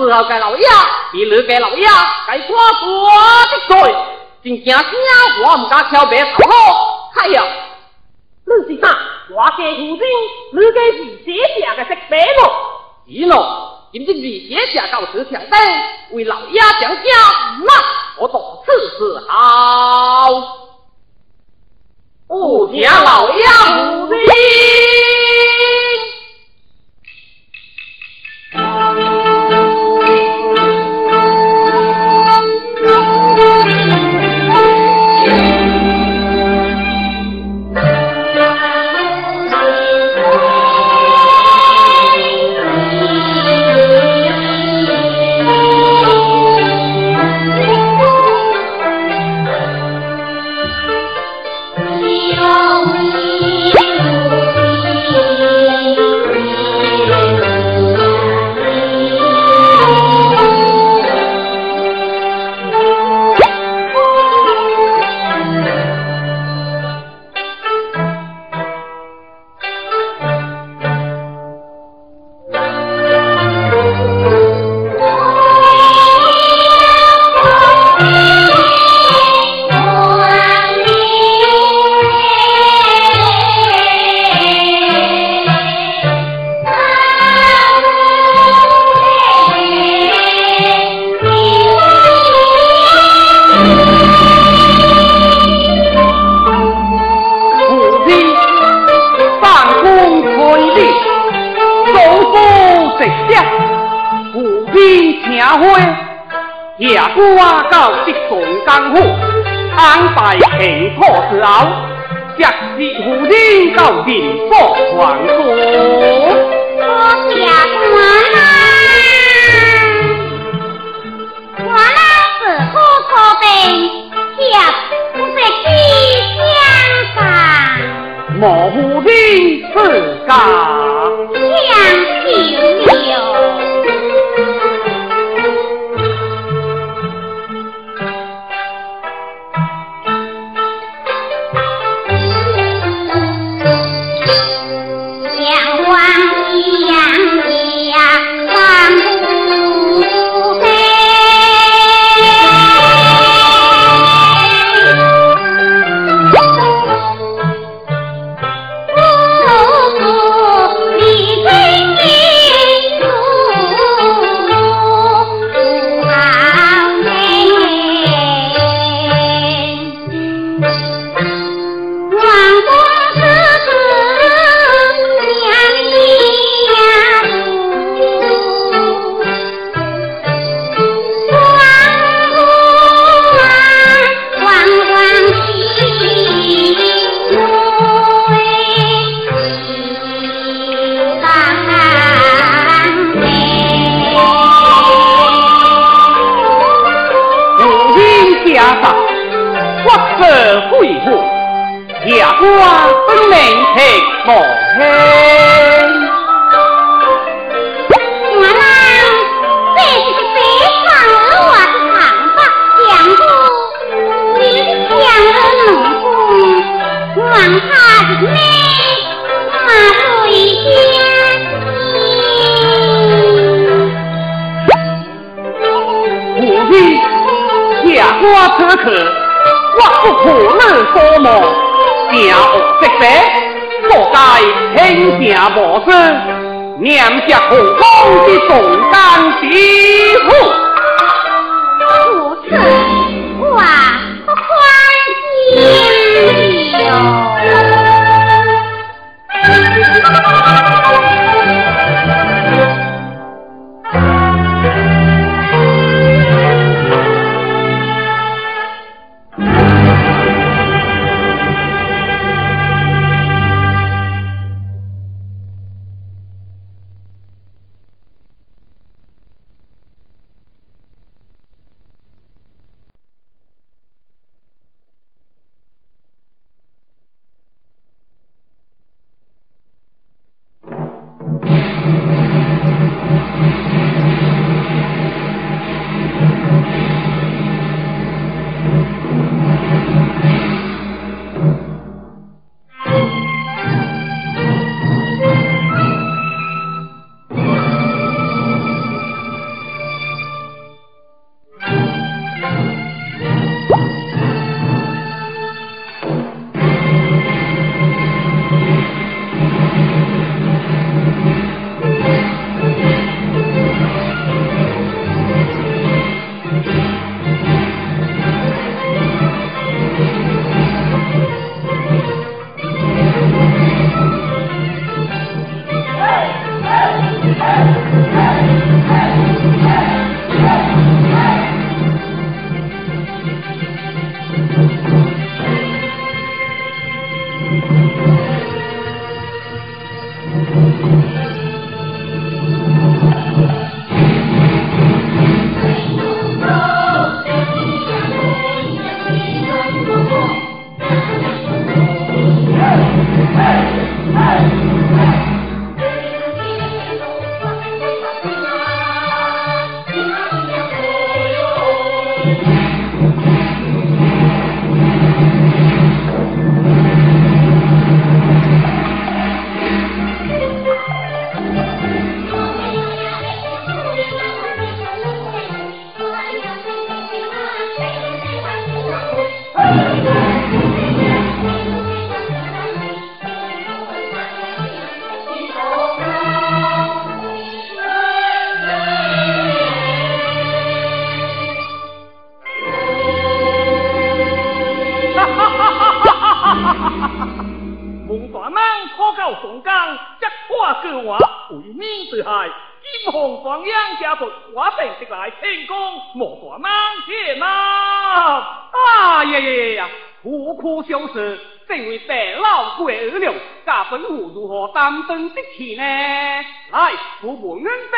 Cái 老爷，儿 á, 怪老爷 lưỡi cái lỗi 敢 cái 直下，无边花，夜孤到这宋江府，安排前土之后，是夫人到民国皇。多谢官老，官老是何可等？也不是几相。莫不人自家，将心留。多望邪恶之者，莫该轻邪无相，念着何况之重担子。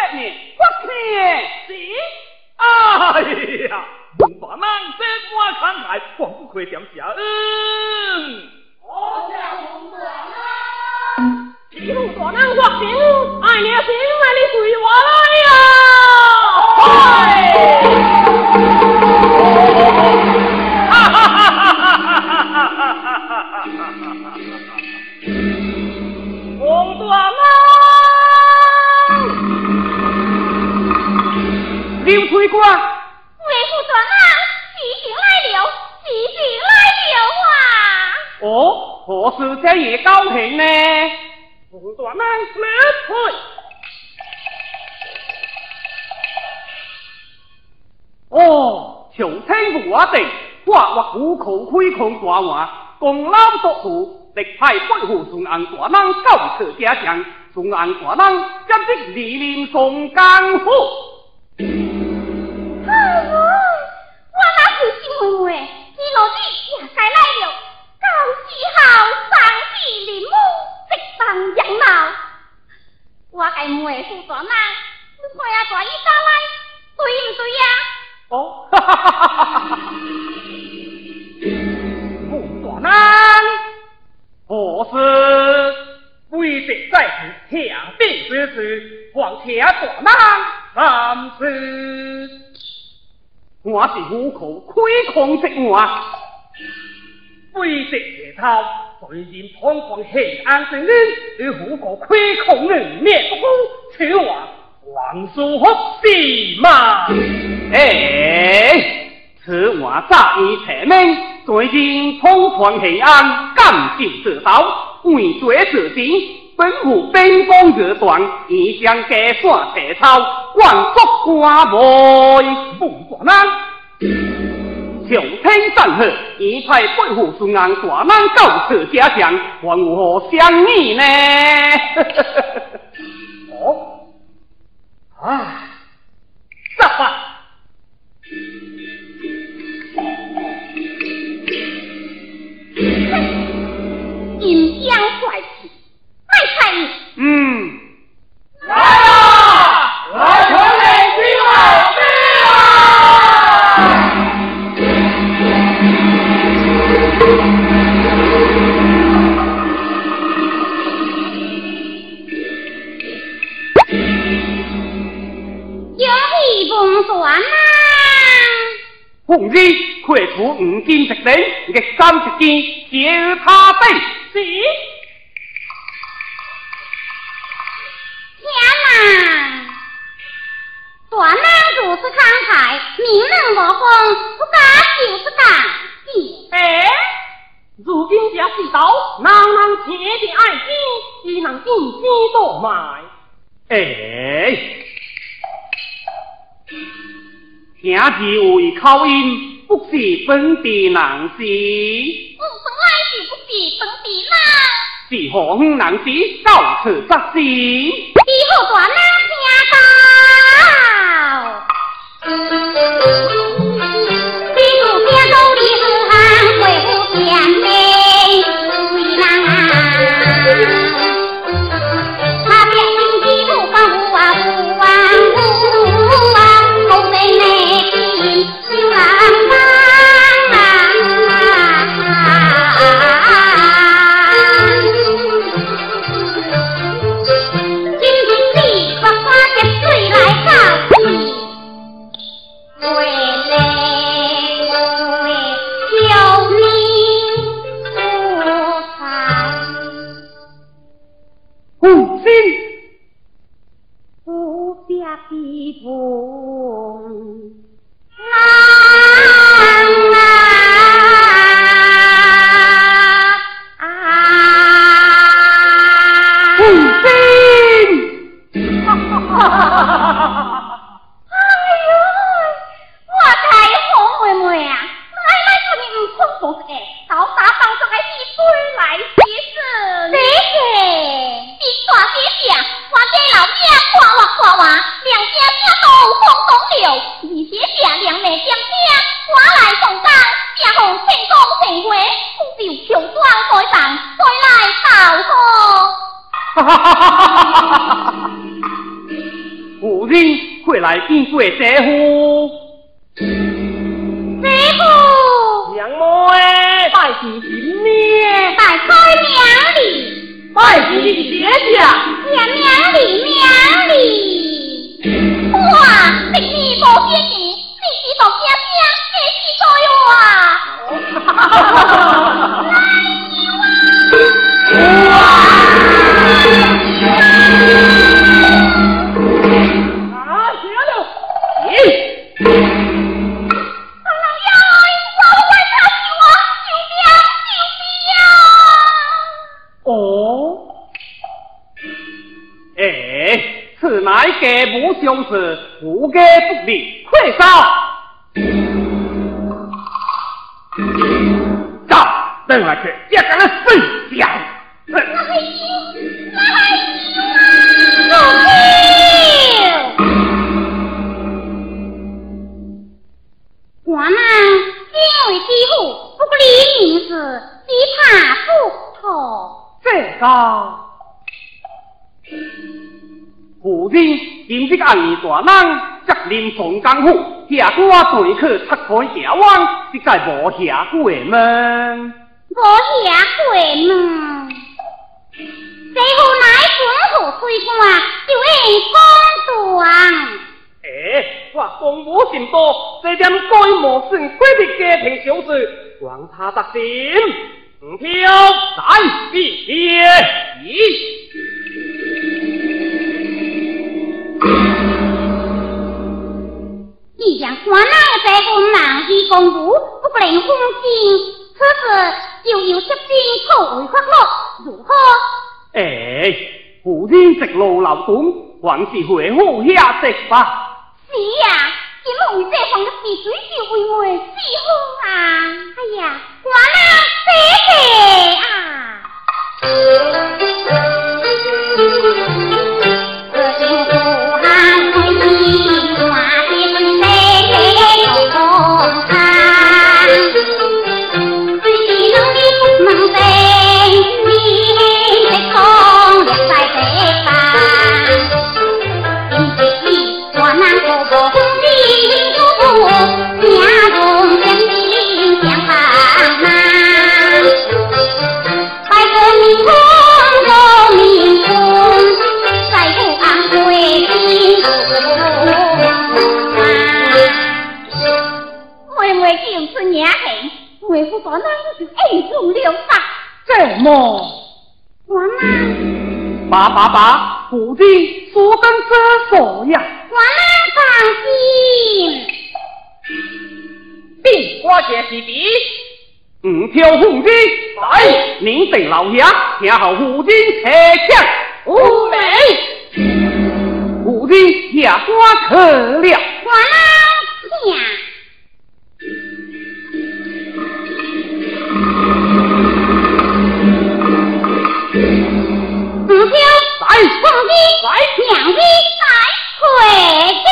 百年，不骗是。哎呀，文大忙这我慷慨，光不亏点下。嗯。我叫文大忙，一路大人我心，爱你心爱你随我来刘推官，为父大忙，喜讯来了，喜讯来了啊！哦，何事这也高兴呢？王大忙，来哦，朝廷话定，话我虎口亏空大话，功劳夺富，力派北户宋安大忙高策加强，宋安大忙今日莅临宋江府。是心妹妹，你老弟也该来了，高喜好，上喜临母，直当养老。我该妹夫大忙，你快呀，大衣打来，对唔对呀？哦，哈哈哈哈哈哈！不大何事？为敌在此，强兵之事，况且大难三思。我是虎口亏空之我，为敌野草，虽然猖狂黑暗之人，与虎口亏空人灭不公，此话王叔福是吗？哎，此话乍已查明，最近疯狂黑暗，干尽这道，为罪自尽，本府兵锋热断，已将家山撤草，万国瓜梅不管难。朝廷战后，已派北府孙安大难告此家乡，还如何相议呢？哦，啊，这话。阴阳怪嗯。来啊！来传令兵啊！有一封传啊！红日快出五金十顶，日三十件，借他地。是。天哪！大难如此慷慨，明人无风，不敢就是敢。哎，如今这世道，人人切的爱心，只能尽心多卖。哎。听字为口音，不是本地人士。我本来就不是本地人。是何方人士？到此作事。以后大难听到。谁？老爷夸我夸我，两家家都风中流，而且下两妹将家我来送葬，家红成功成回，就求庄再上，再来讨贺。哈哈哈哈哈哈！夫。人快来见过姐夫。姐夫，娘妹，拜见新娘，拜开娘哩，拜见你的爹家，娘娘哩娘哩。哇，这你无见钱，你是大家家，这是在哇。哈 去拆开下网，实在无下过门。我下过门，这户乃本土水官，就应公断。哎，我公务甚多，这点该无算规的家庭小事，望他得心。唔挑来必接咦。既然官人这份忙于公务，不能奉心，此事就由 chấp 政作为法律，如何？哎，夫人直路劳顿，还是回好下食吧。是呀，今为这方的事水就为我是好啊！哎呀，官人谢谢啊！为父大人就爱中了杀。这么，我呢？爸爸爸，夫人所等这所呀。我呢放心。并我这是比，五条红巾，来，您等老爷，听候夫人开枪。五美，夫人下官可了。我呢听。来，红衣来，娘的来回家。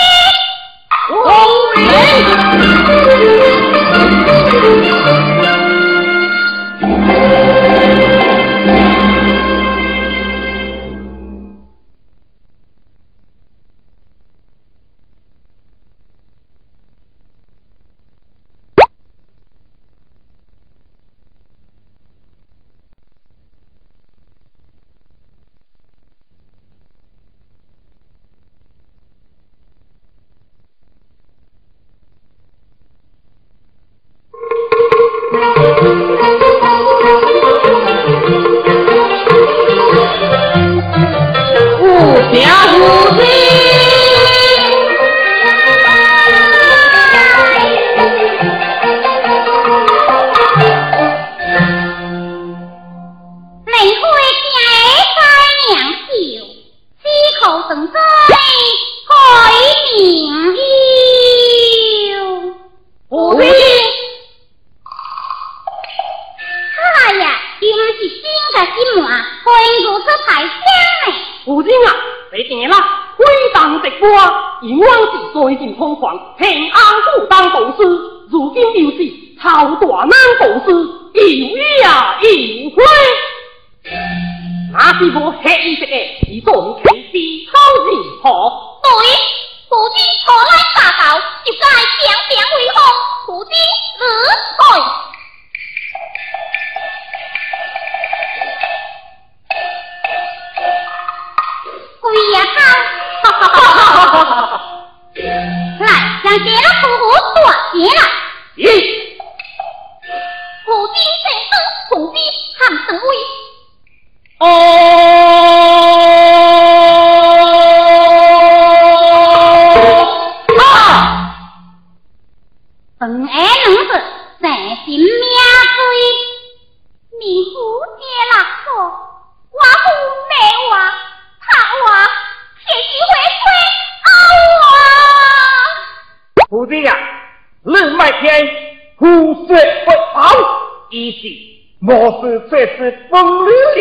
本爱能子在心面追，名夫结了错，我不美娃。我铁骑回归啊！夫君呀，日卖天，虎血不跑，一计莫是这是风流的。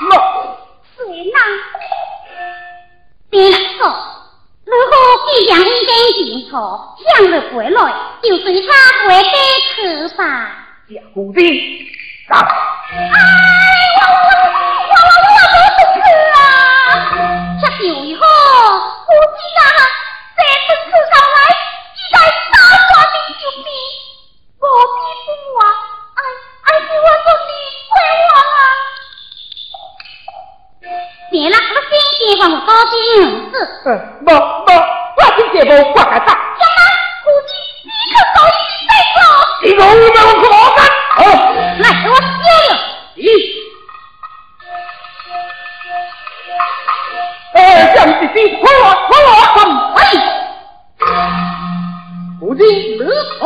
为落。是哪？别说，如果既然已经认错，向日回来，就随他回家去吧。小姑子，走。哎，我我我我我不是去啊！这就以后，夫妻俩这次吃上先结婚，我高兴死。嗯，不不，我先结婚，我还他。什么？夫妻立刻走一再走。你容易让我可干？好，来，给我休了。咦？哎，将弟弟，快我，快我，快！夫妻离开。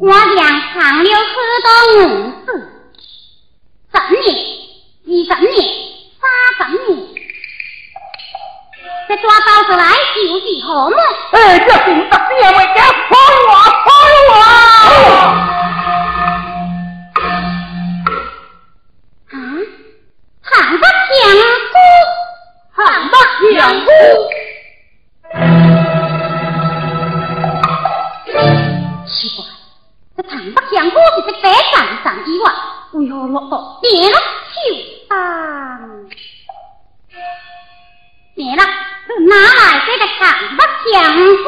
我俩藏了很多银子，十年、二十年、三这抓包子来就是何物？哎，这！啊，唐伯强夫，唐伯强夫。奇怪，这唐伯强夫是这白上上衣哇，为何落到变了秋当？变了，哪来这个唐伯强夫？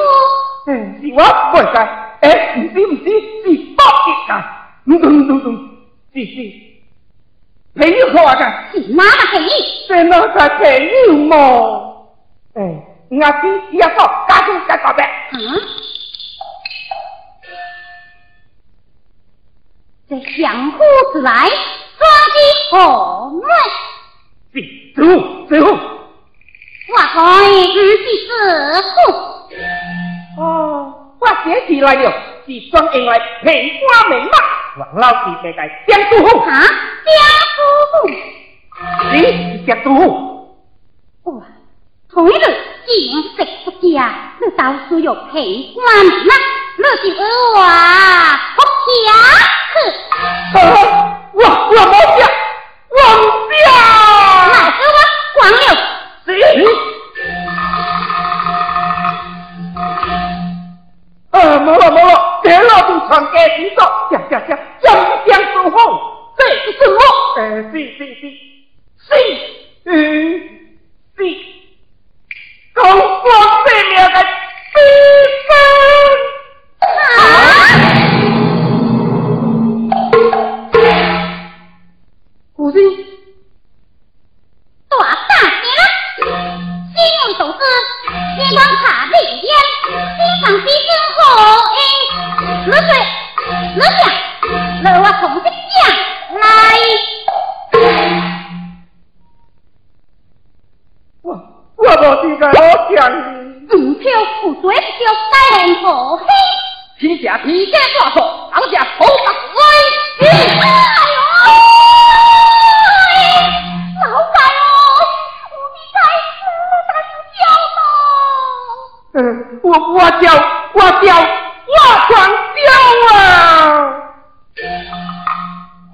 嗯，是我袂该，哎，唔是唔是，是北极啊！唔对唔对唔对，是是，朋友看噶，是哪个朋友？是哪个朋友嘛？哎，我先要说，家中该搞的。嗯。这相夫之来，双击何门？是走走。我看唔是子夫。哦，我写起来了，是专用来平花眉毛。王老师在在江苏府。啊，江苏府。是是江苏府。哇，同一个见识不佳，你倒需要平花眉毛，你就我不下去。我我冇下，我唔下。那给我光了。啊，没了没了，别老是传给你说，讲讲讲，讲讲说话，这是什么？呃，是是是。是，嗯，是，高光生命的牺下披肩挂错，当下头发威。哎呦！嗯，我我叫我叫我狂叫啊！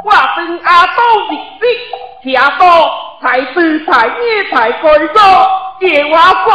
我跟阿斗日子，听到才知才业才该做，借我国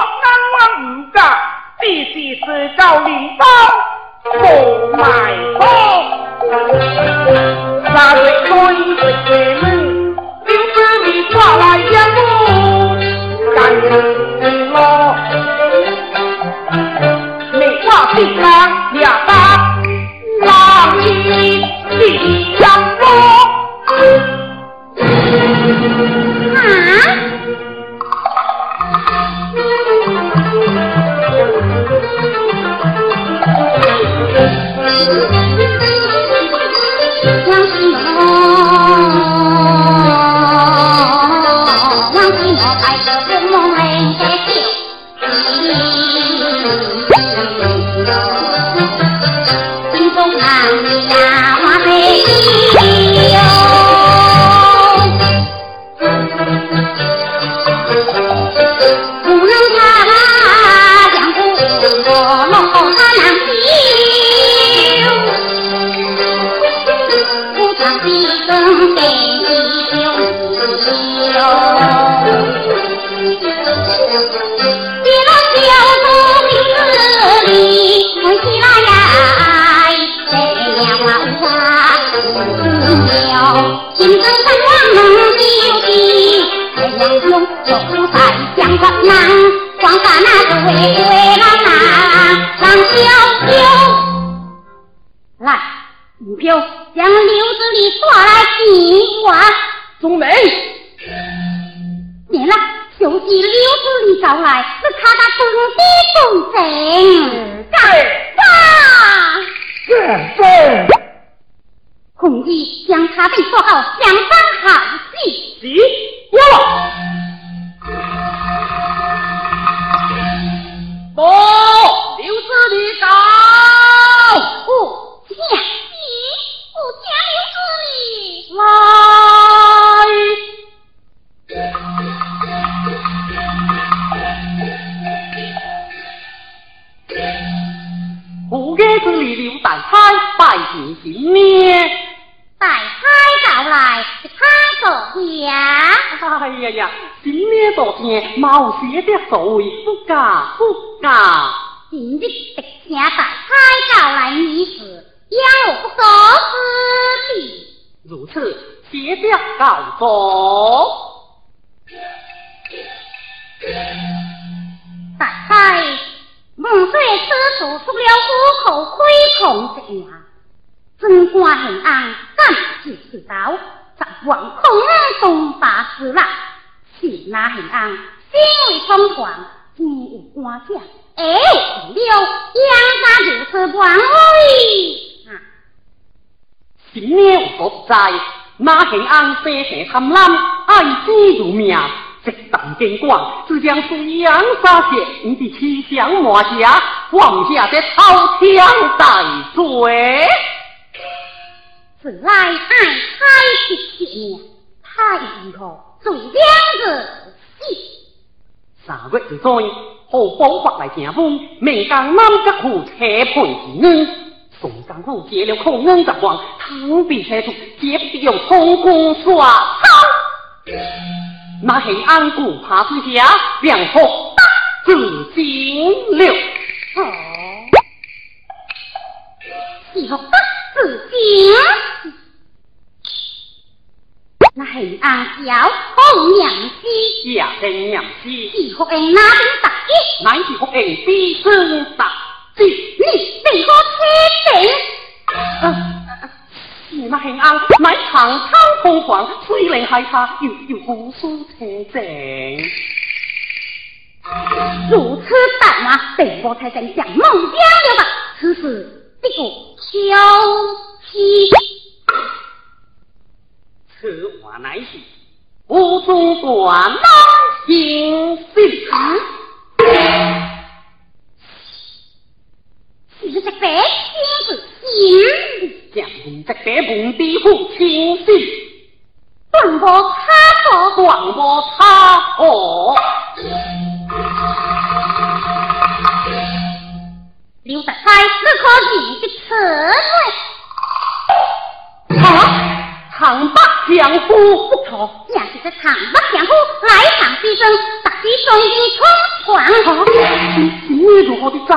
贪婪，爱子如命。直当监管，只将水杨沙血，你的气象马下，放下这朝枪待罪。自来爱开七年，他以后做两个戏。三月之灾，何方发来成风？明江南吉湖车盘之女，宋江府借了孔恩十万，汤比车出，接不用通工耍操。那黑暗顾怕之下，两错自尽了。哦，以后不自尽。那黑暗叫红娘子，呀，红娘子，是福恩哪里打击？乃是福恩必胜打你。你为何痴情？你那黑暗乃长枪疯狂，虽然害怕，又又无数车正。如此大马，被我才真像梦想了吧？此事必不休息。此话乃是无中断难行事。是这白天子心。将军这白本地父亲信，断无差错，断无差错。刘德才只可以的此罪。啊，长白相夫不错，也是这长白相夫来场牺牲，大起双军冲闯。你如何的在？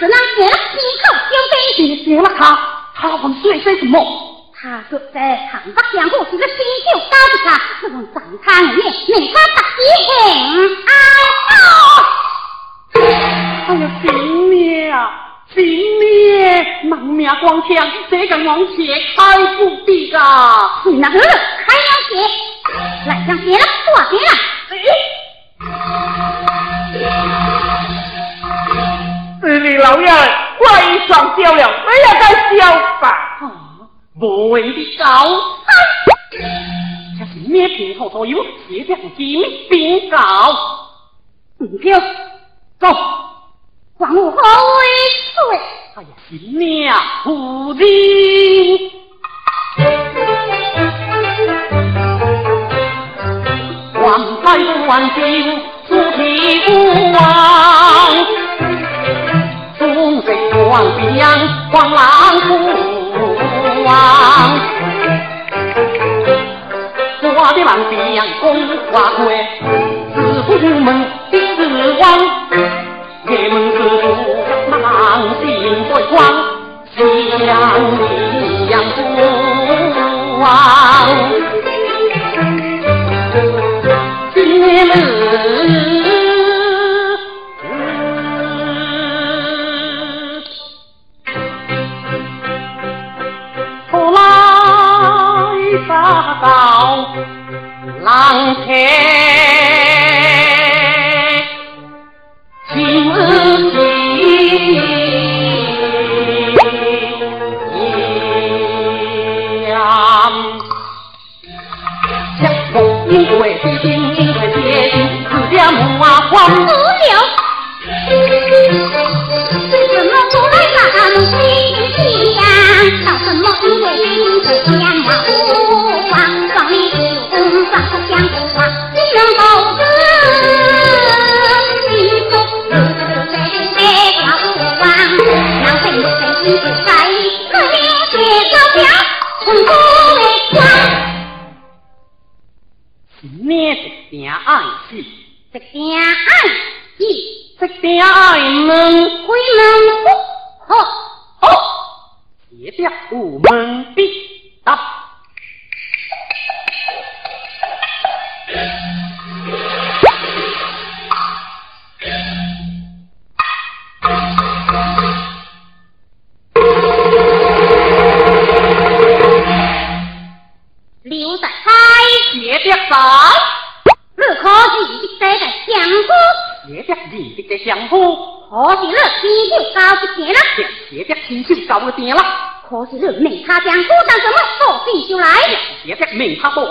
假大子呢？写了几口兄弟？写了他。他问岁岁什么？他说在长白相夫是个新秀高的他，这种长汤面，令他打几很哀哎呀，亲命啊，亲命！亡命光枪，谁敢往前开不的啊？你那个还要写，来将血了，挂血了。四位老爷，快上轿了，不要再笑吧。啊，无谓的高山，这是咩平头所有，写上金兵告。唔票，走，还我何为罪？哎呀，新娘夫人，万载万金，主题无忘。北望边，黄狼虎王。我的狼边公花贵，自不门的死亡。夜门之主，狼心在光，像一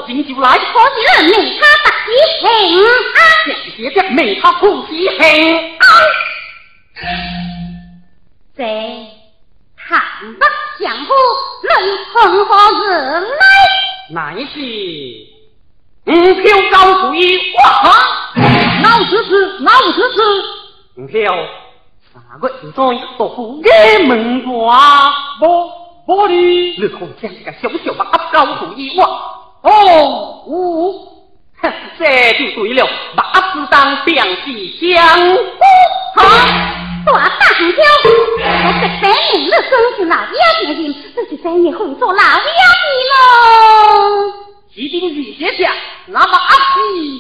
今就来，可以任命他得其行啊！想别的命他不其啊。这倘若江湖论从何而来？乃是五票高主意，哇哈？老子是老子是五票，三个字中一个哪个要钱的自己三年后面做哪个要钱的喽。一定理解下那么阿西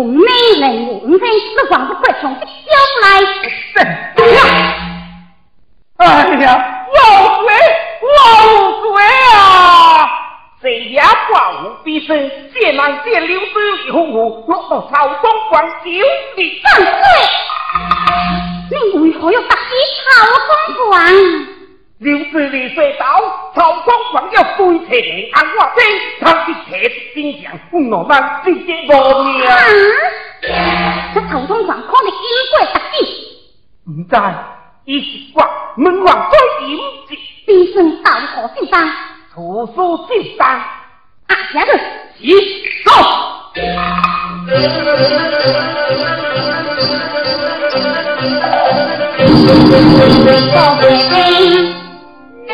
红妹妹你在四光不快宠叫来哎呀老鬼老鬼啊！谁家寡无闭生借郎借刘飞李红红落到曹公馆九里。犯罪你为何要打击曹公馆刘子立说道，曹公还要追杀你，俺我爹他是铁石心肠，不让我们见个活啊。这曹公可的因鬼特重，不知一时怪门王鬼阴，只低声到何处去？处所甚重，啊，下去，一走。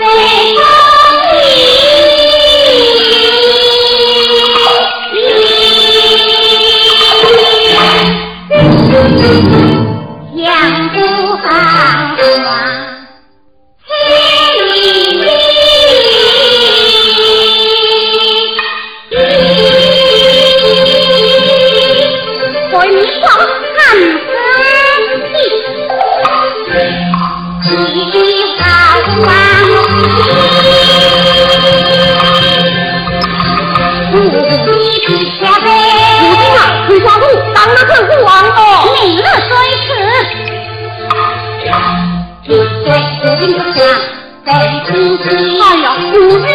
Hey! 哎呀，不必。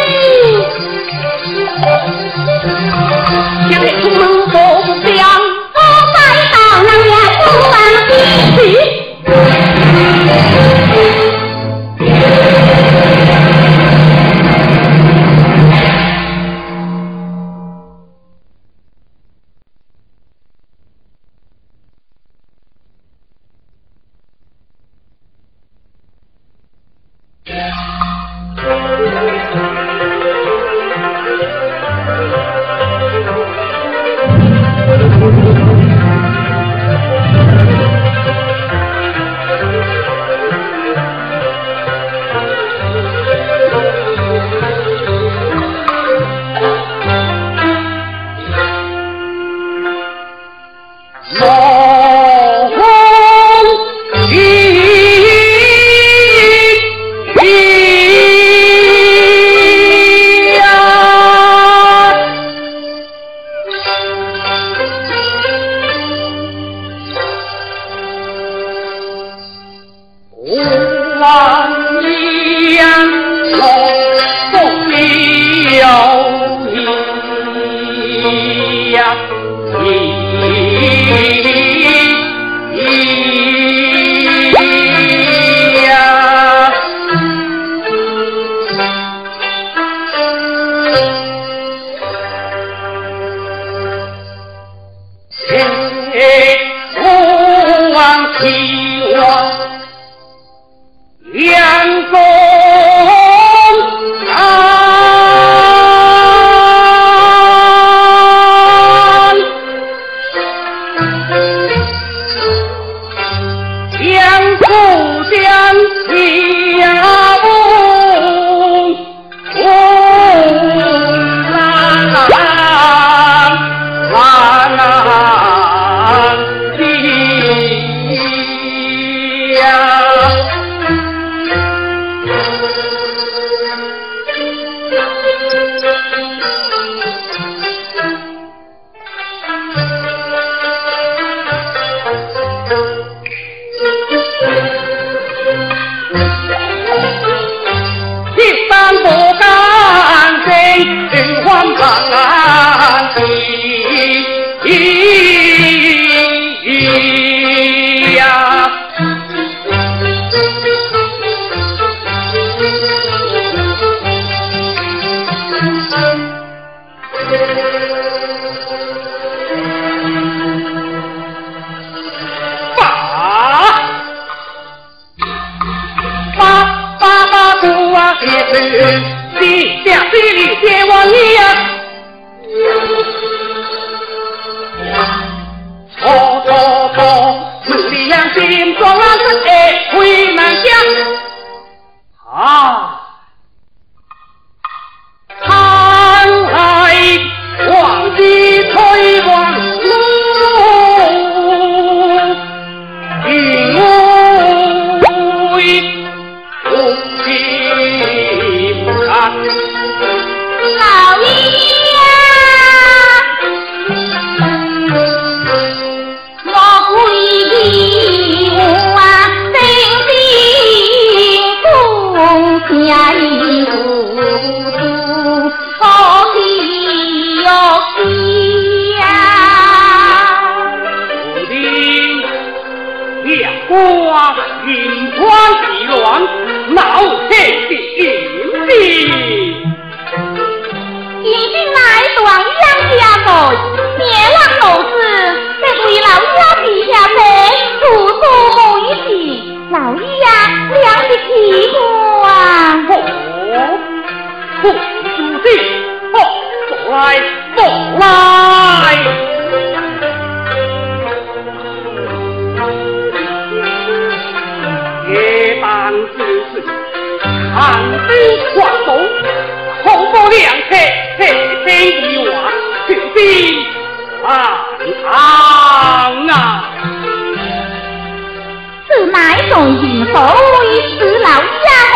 闹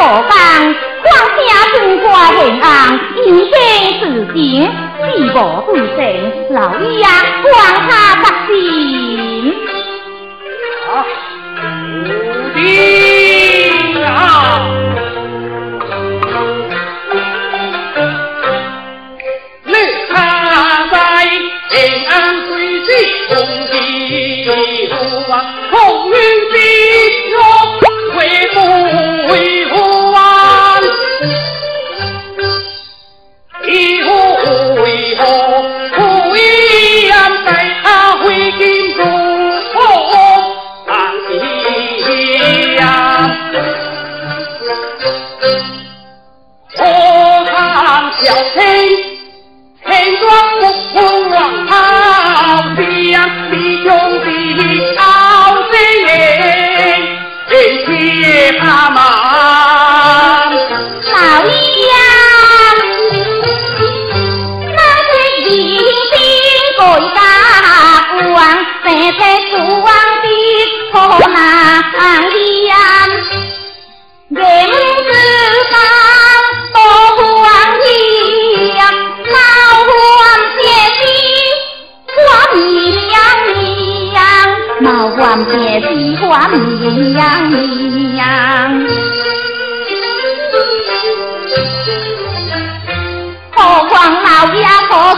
我讲，况下中华人安，一生自尽，自保自胜，老爷，管他不行。无敌。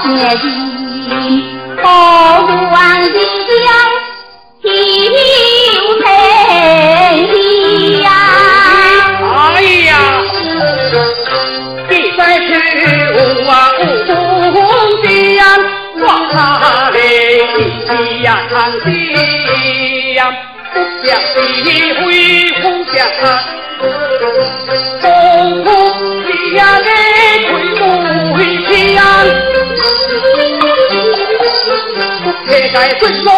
血气，好汉的呀，好本领呀！哎呀，第三处我啊，红军啊，打来敌呀，长枪呀，不想敌威不向。哎，快去。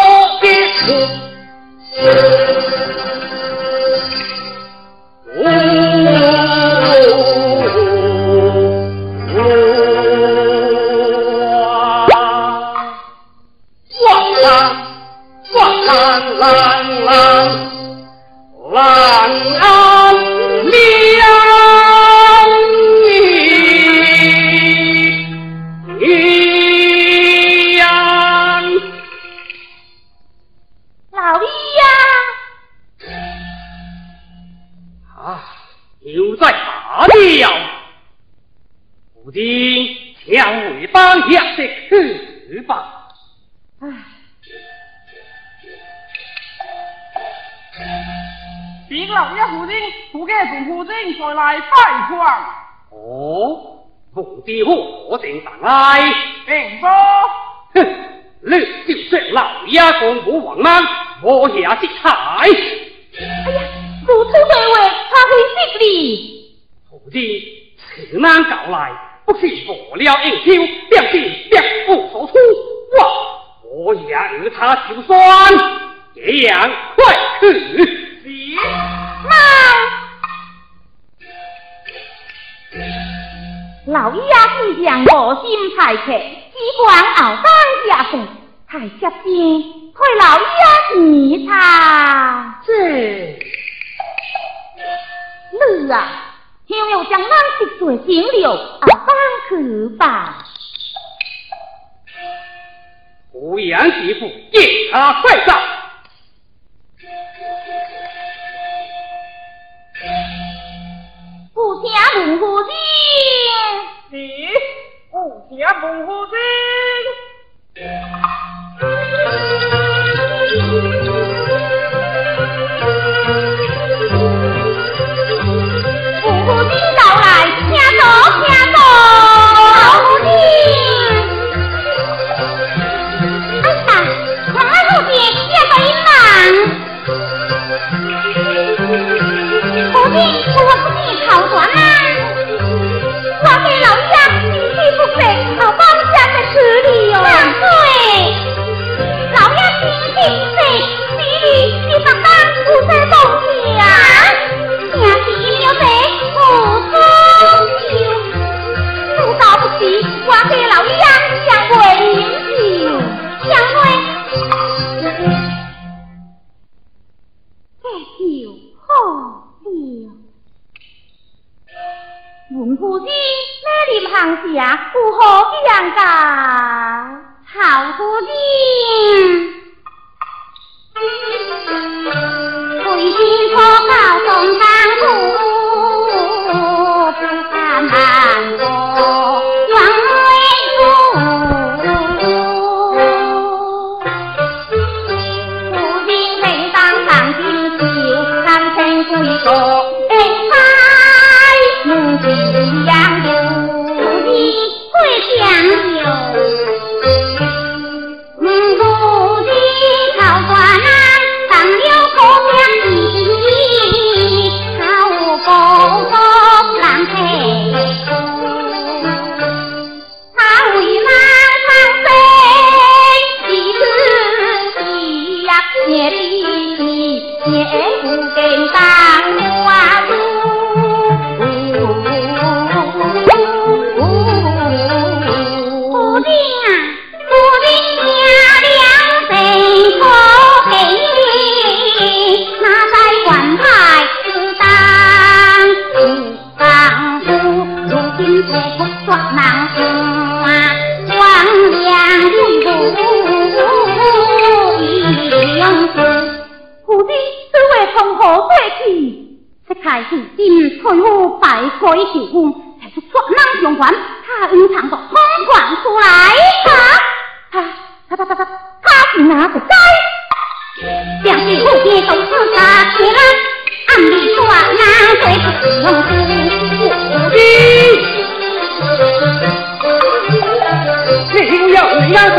来？禀说，哼，你就是老爷公不王吗，我也是才。哎呀，如此的话，他会死哩。徒弟，此难搞来，不是无了应酬，便是别无所出。哇，我也与他就算，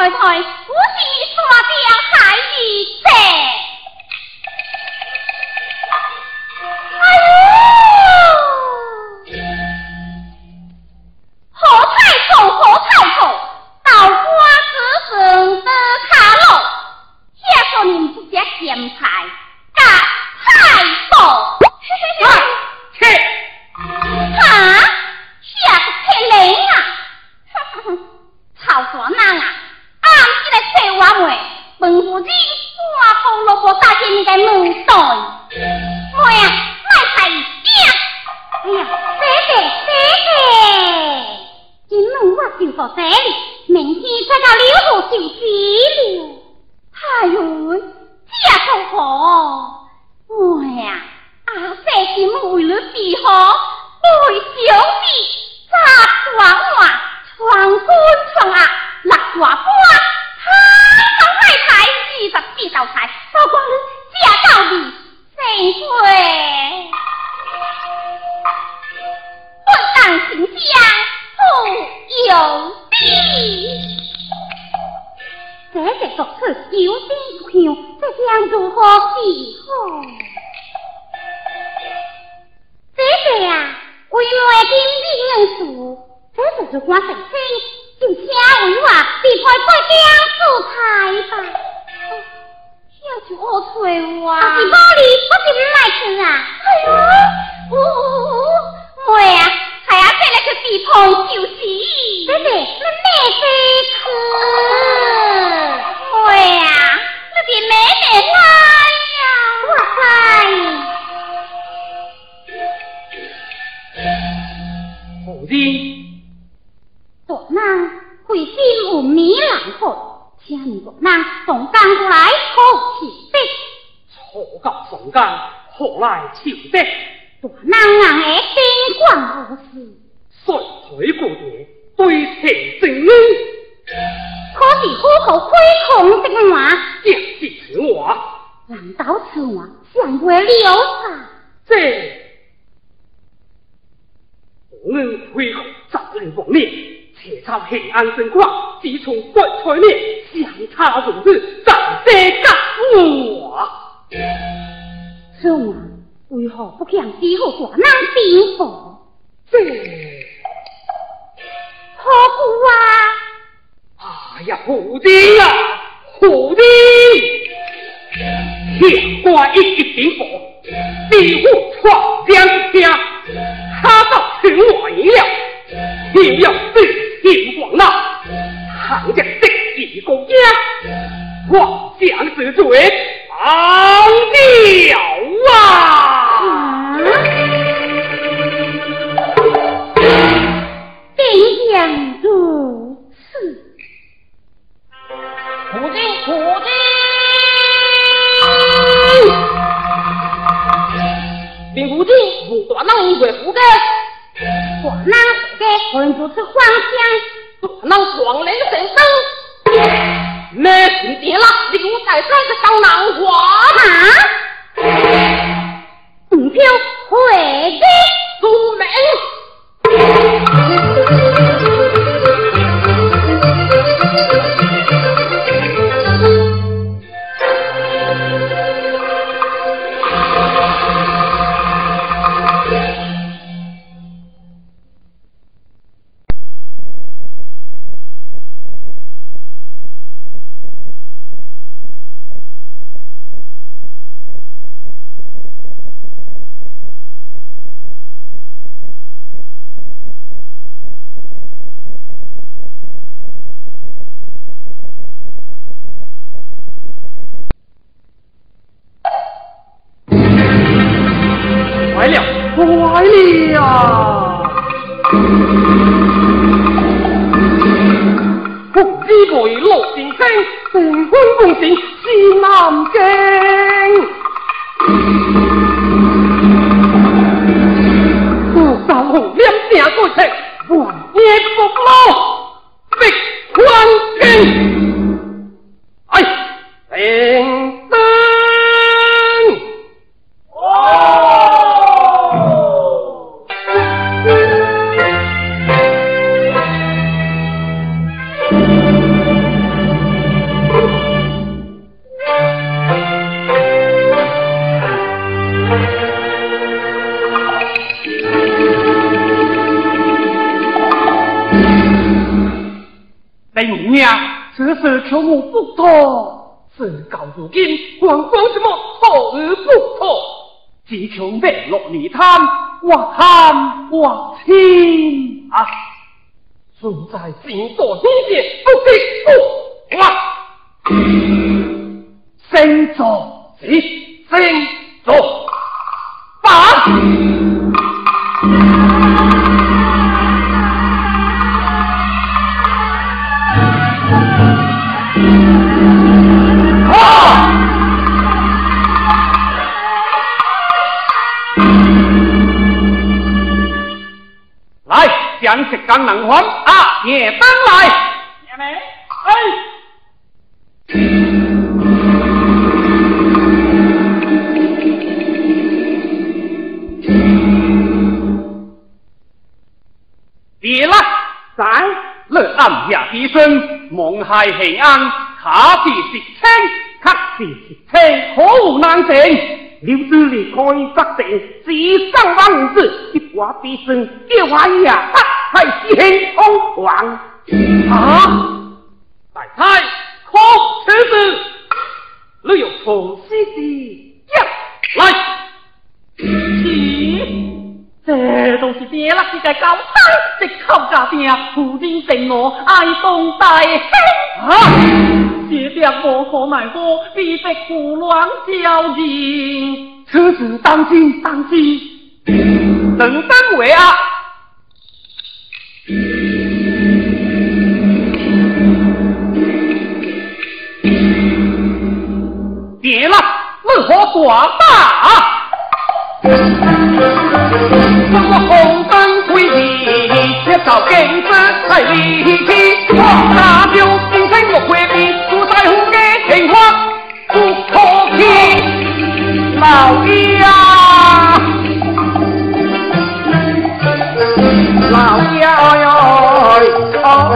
oi, oi, oi, 向师傅大人禀报？这何故啊？哎呀，虎弟呀，虎弟，天官一一禀报，师傅闯将不错事到如今还播什么？错而不错只求命落你贪我贪我清啊存在星座天界不必不明星座子。星座将石冈能还啊，也当来。哎，别了，在。乐暗下低声，梦海黑暗，下地是清，客地是清，可无难成。刘志离开北定，只生王子，一话必胜，叫我呀，他还是很疯狂啊！大太，可此子，你有从西的呀来，起。这都是爹啦，是个高山，这靠家爹夫人承诺爱东大兄啊！爹爹无可奈何，必须胡乱交人，此事当心当心，等三位啊！爹啦，如何耍大？我红灯归地，却遭更子太离奇。那就今生我回避，不在乎的情况不可听。老爷啊，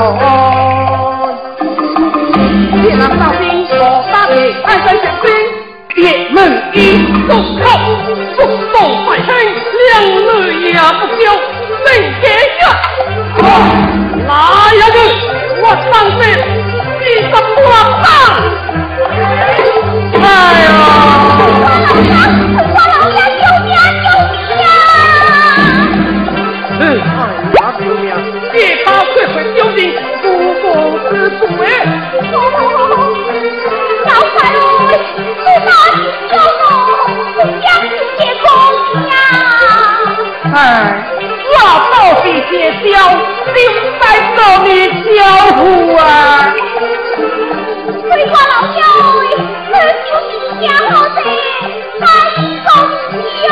哦，别让大兵我大兵爱在前边。也能一动口，不动百声，两日也不休，谁给呀？我上辈你怎么办？在这里交互啊！桂花老就是的太公酒。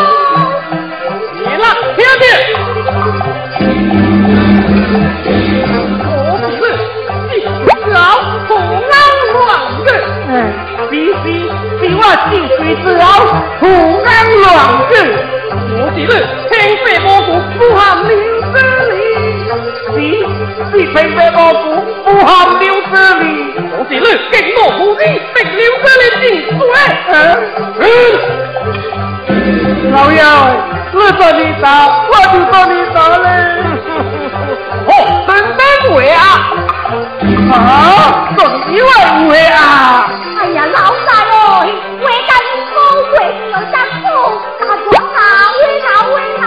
你了，听听？我不是，你老虎安乱的，哎，必须比我就水之后不安乱子。我是你是青白蘑菇不含流子里。我是你敬我母子滴流子里进水。老幺，我做你打，我就做你打嘞。哦，真真会啊！啊，真以为会啊！哎呀，老大哟，为干么为了丈夫，大做大为啥为啥？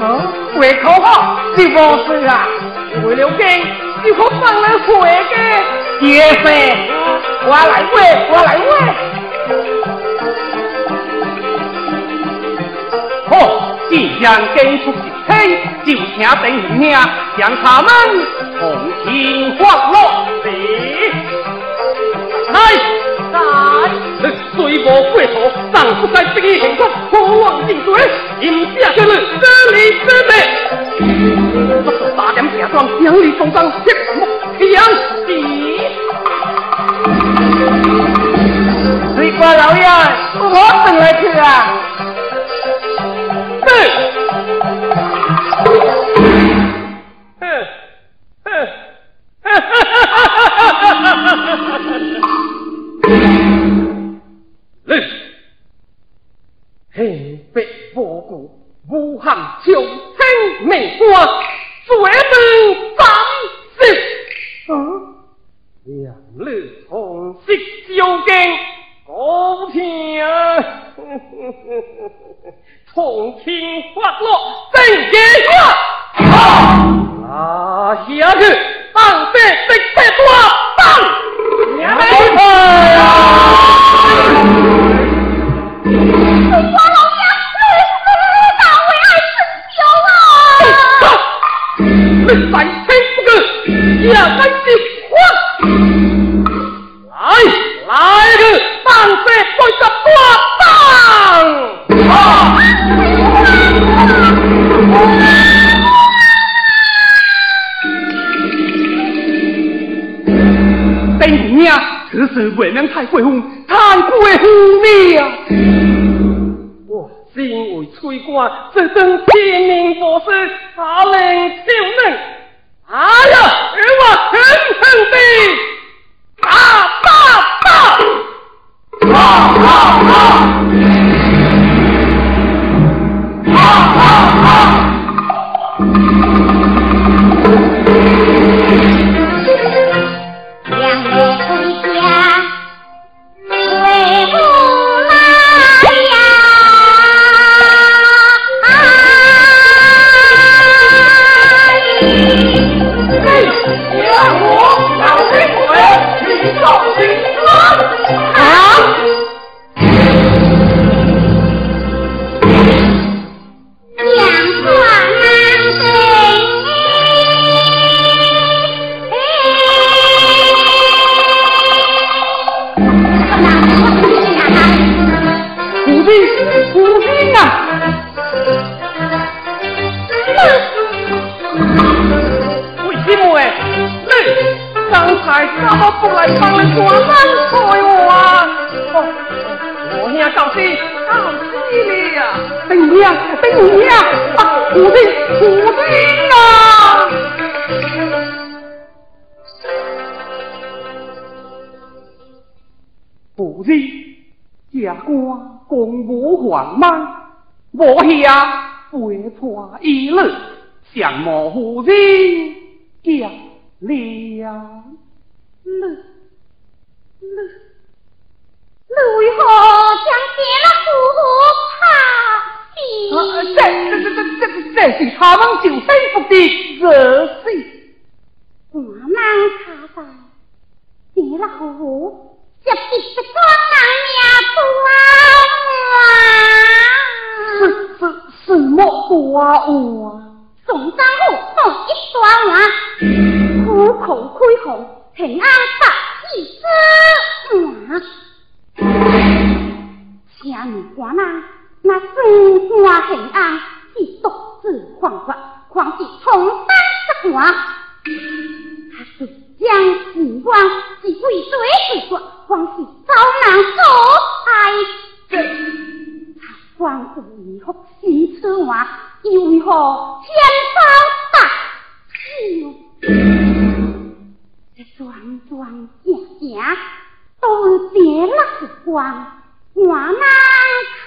嗯，胃口号是不是啊？为了给，就可放了会的，也是。我来喂，我来喂。好，既然跟出是亲，就请等兄将他们同情欢乐。来。水无过错，但不该这个情况，可望进水，饮下去了，这里这里，我是大梁下庄，两里风霜，切莫相敌。水瓜老爷，我等来去啊。从轻发落正结下。啊，下去，当兵一双娃，苦口开红，平安大喜之娃。下面寡人那生花平安，是独自狂发，狂是重担失官。他是将时光是为谁之国，狂是遭难所害。他光无以福心痴话，又为何天遭这桩桩正正。都别了光，我难开。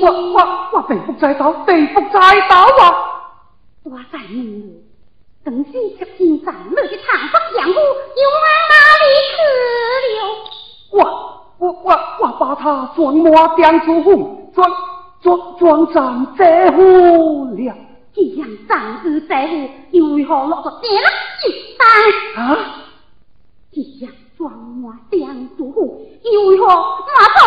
我我我地福在道，地福在道啊！我在问你，等时接近咱们的唐伯杨虎又往哪里去了？我我我我把他转马变出虎，转转转战在乎了。既然战子在乎，又为何落着别了一单？啊？既然装我两祖父，又为何马到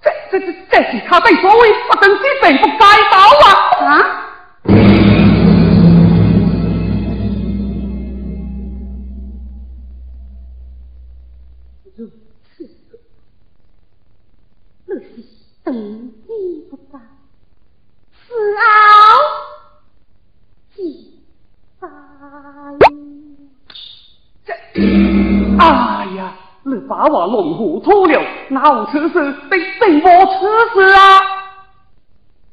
这这这这是他的所谓不等之被不该刀啊！啊！如此，那是等机不，好哎呀，你把我弄糊涂了，哪有此事？对对我此事啊？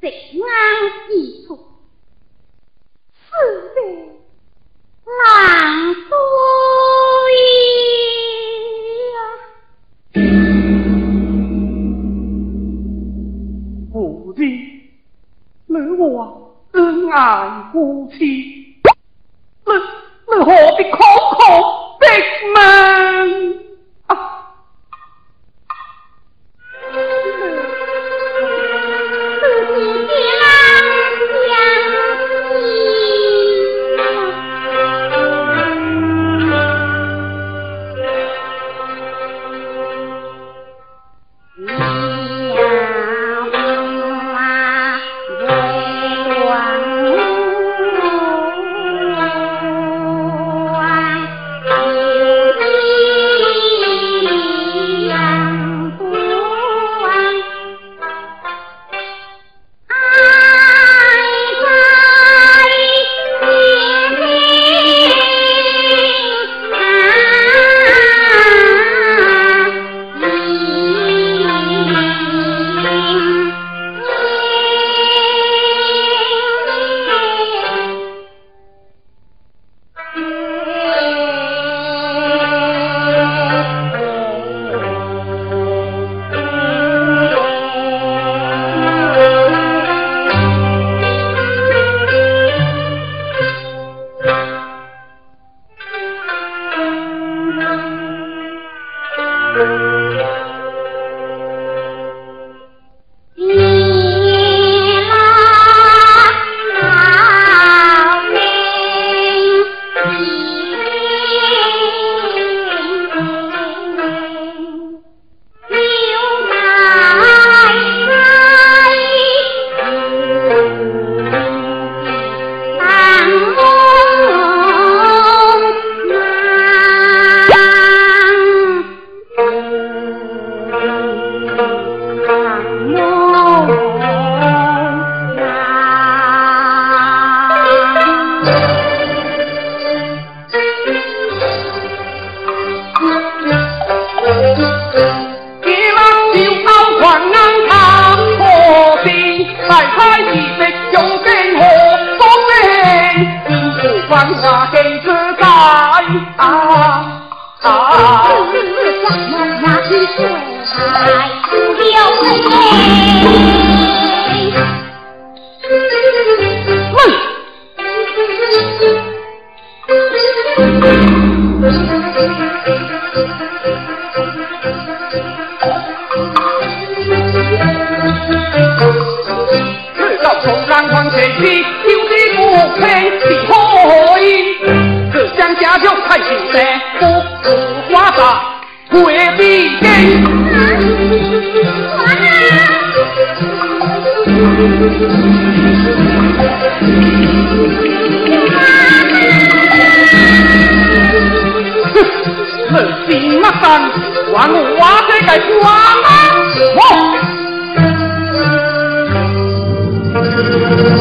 这安一处，死的难归难夫妻。你你何必口口逼问 Thank you.